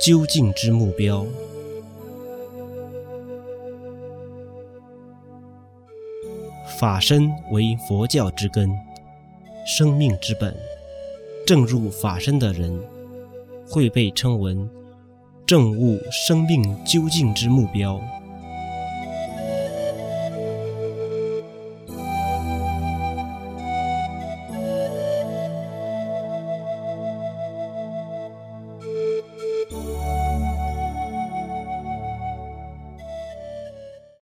究竟之目标。法身为佛教之根生命之本。正入法身的人会被称为正悟生命究竟之目标。